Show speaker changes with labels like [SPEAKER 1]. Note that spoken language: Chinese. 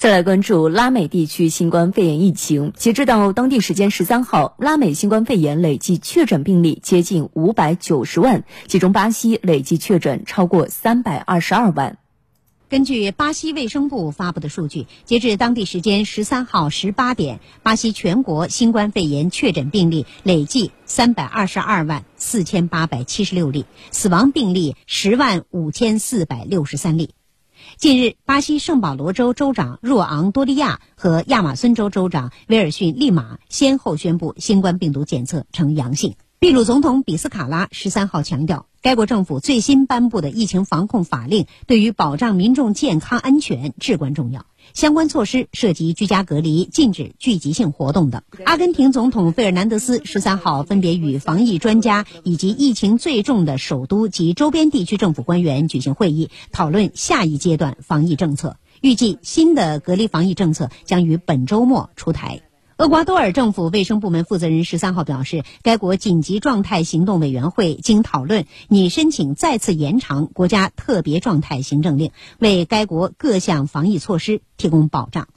[SPEAKER 1] 再来关注拉美地区新冠肺炎疫情。截止到当地时间十三号，拉美新冠肺炎累计确诊病例接近五百九十万，其中巴西累计确诊超过三百二十二万。
[SPEAKER 2] 根据巴西卫生部发布的数据，截至当地时间十三号十八点，巴西全国新冠肺炎确诊病例累计三百二十二万四千八百七十六例，死亡病例十万五千四百六十三例。近日，巴西圣保罗州州长若昂多利亚和亚马孙州州长威尔逊利马先后宣布新冠病毒检测呈阳性。秘鲁总统比斯卡拉十三号强调，该国政府最新颁布的疫情防控法令对于保障民众健康安全至关重要。相关措施涉及居家隔离、禁止聚集性活动等。阿根廷总统费尔南德斯十三号分别与防疫专家以及疫情最重的首都及周边地区政府官员举行会议，讨论下一阶段防疫政策。预计新的隔离防疫政策将于本周末出台。厄瓜多尔政府卫生部门负责人十三号表示，该国紧急状态行动委员会经讨论，拟申请再次延长国家特别状态行政令，为该国各项防疫措施提供保障。